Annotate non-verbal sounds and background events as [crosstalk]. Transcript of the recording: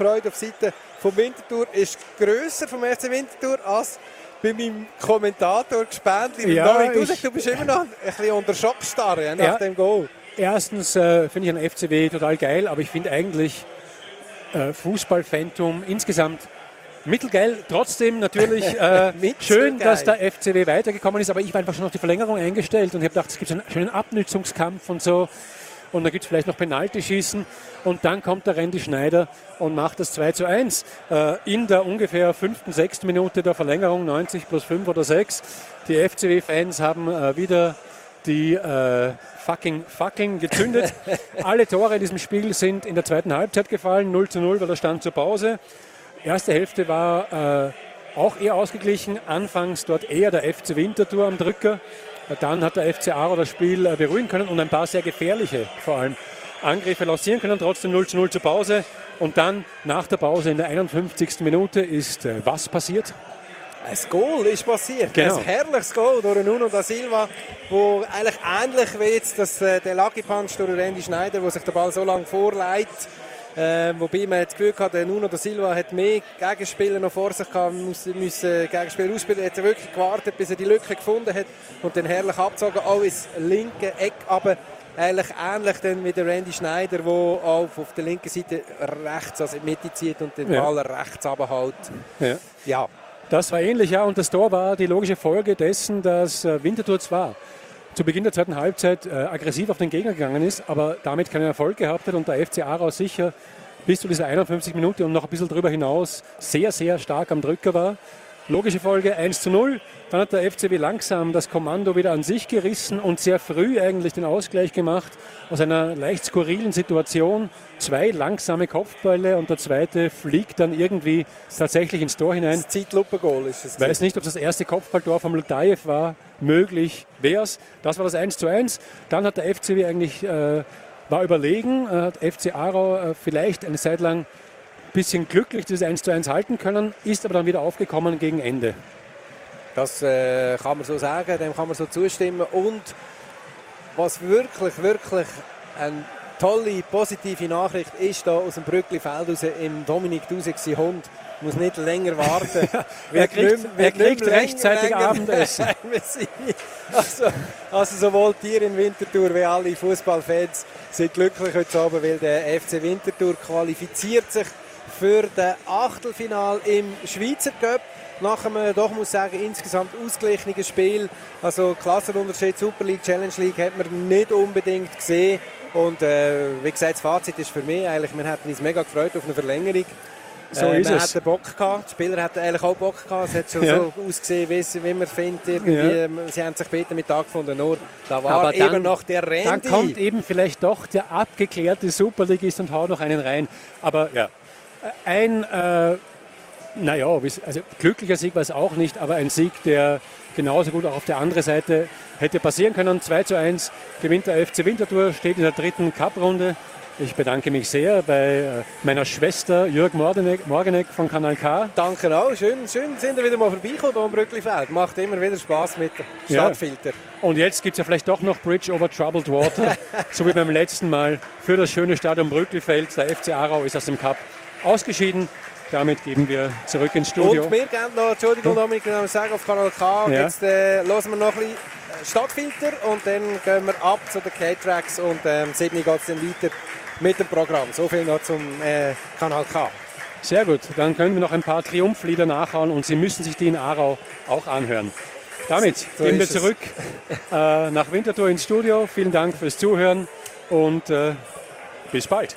die Freude auf Seite vom Winterthur ist grösser vom FC Winterthur als bei meinem Kommentator Gespendli. Ja, du, ich- bist immer noch ein bisschen unter Schockstarre nach Ja. dem Goal. Erstens äh, finde ich ein FCW total geil, aber ich finde eigentlich äh, Fußball-Phantom insgesamt mittelgeil. Trotzdem natürlich [laughs] äh, schön, dass der FCW weitergekommen ist, aber ich war einfach schon auf die Verlängerung eingestellt und habe gedacht, es gibt einen schönen Abnützungskampf und so. Und da gibt es vielleicht noch Penaltyschießen. Und dann kommt der Randy Schneider und macht das 2 zu 1 äh, in der ungefähr fünften, sechsten Minute der Verlängerung, 90 plus 5 oder 6. Die FCW-Fans haben äh, wieder die äh, fucking Fackeln gezündet. [laughs] Alle Tore in diesem Spiel sind in der zweiten Halbzeit gefallen. 0 zu 0 war der Stand zur Pause. Erste Hälfte war äh, auch eher ausgeglichen. Anfangs dort eher der FC Winterthur am Drücker. Dann hat der FC Aro das Spiel äh, beruhigen können und ein paar sehr gefährliche, vor allem Angriffe lancieren können. Trotzdem 0 zu 0 zur Pause. Und dann nach der Pause in der 51. Minute ist äh, was passiert? Ein Goal ist passiert. Genau. Ein herrliches Goal durch Nuno da Silva, wo eigentlich ähnlich wie jetzt das, äh, der Lucky Punch durch Randy Schneider, wo sich der Ball so lange vorleitet. Äh, wobei man das Gefühl hatte, der Nuno da Silva hat mehr Gegenspieler noch vor sich gehabt, muss, müssen Gegenspieler ausspielen. Er hat wirklich gewartet, bis er die Lücke gefunden hat und dann herrlich abgezogen, auch ins linke Eck. Aber eigentlich ähnlich dann wie der Randy Schneider, der auf, auf der linken Seite rechts, also in die Mitte zieht und den Ja. Ball rechts abhält. Ja. Ja, Das war ähnlich, ja. Und das Tor war die logische Folge dessen, dass äh, Winterthur zwar zu Beginn der zweiten Halbzeit äh, aggressiv auf den Gegner gegangen ist, aber damit keinen Erfolg gehabt hat und der FC Aarau sicher bis zu dieser 51 Minute und noch ein bisschen darüber hinaus sehr, sehr stark am Drücker war. Logische Folge 1 zu 0. Dann hat der FCW langsam das Kommando wieder an sich gerissen und sehr früh eigentlich den Ausgleich gemacht aus einer leicht skurrilen Situation. Zwei langsame Kopfbälle und der zweite fliegt dann irgendwie tatsächlich ins Tor hinein. das Zeitlupe-Goal ist es. Ich weiß nicht, ob das erste Kopfballtor vom Lutajew war. Möglich wäre es. Das war das 1 zu 1. Dann hat der FCW eigentlich, äh, war überlegen, äh, hat FC Aarau äh, vielleicht eine Zeit lang bisschen glücklich dieses 1 zu 1 halten können, ist aber dann wieder aufgekommen gegen Ende. Das äh, kann man so sagen, dem kann man so zustimmen. Und was wirklich, wirklich eine tolle, positive Nachricht ist, da aus dem Brückli-Feld raus im Dominik sein Hund, muss nicht länger warten. [laughs] Er kriegt- nicht- er wird kriegt rechtzeitig länger Abendessen. [laughs] also, also sowohl Tier in Winterthur wie alle Fußballfans sind glücklich heute Abend, weil der FC Winterthur qualifiziert sich für das Achtelfinal im Schweizer Cup. Nach einem, doch muss ich sagen, insgesamt ausgeglichenen Spiel. Also Klassenunterschied Super League, Challenge League hat man nicht unbedingt gesehen. Und äh, wie gesagt, das Fazit ist für mich eigentlich, wir hätten uns mega gefreut auf eine Verlängerung. So äh, ist man es. Bock gehabt, die Spieler hatten eigentlich auch Bock gehabt. Es hat schon [laughs] Ja. so ausgesehen, wie, es- wie man findet. Ja. ähm, Sie haben sich später mit angefunden, nur da war Aber eben dann- noch der Randy. Dann kommt eben vielleicht doch der abgeklärte Superligist und haut noch einen rein. Aber ja, ein, äh, naja, also glücklicher Sieg war es auch nicht, aber ein Sieg, der genauso gut auch auf der anderen Seite hätte passieren können. 2 zu 1 gewinnt der FC Winterthur, steht in der dritten Cup-Runde. Ich bedanke mich sehr bei äh, meiner Schwester Jörg Morgeneck, Morgeneck von Kanal K. Danke auch. Schön, schön sind ihr wieder mal vorbeigekommen hier am Brücklifeld. Macht immer wieder Spaß mit dem Ja. Stadtfilter. Und jetzt gibt es ja vielleicht doch noch Bridge over Troubled Water, [laughs] so wie beim letzten Mal für das schöne Stadion Brücklifeld. Der FC Aarau ist aus dem Cup ausgeschieden. Damit geben wir zurück ins Studio. Und wir gehen noch, Entschuldigung Dominik, ich muss sagen, auf Kanal K. Ja. Jetzt äh, hören wir noch ein bisschen äh, Stadtfilter und dann gehen wir ab zu den K-Tracks und ähm, 7 geht es dann weiter mit dem Programm. So viel noch zum äh, Kanal K. Sehr gut, dann können wir noch ein paar Triumphlieder nachhauen und Sie müssen sich die in Aarau auch anhören. Damit So gehen wir zurück äh, nach Winterthur ins Studio. Vielen Dank fürs Zuhören und äh, bis bald.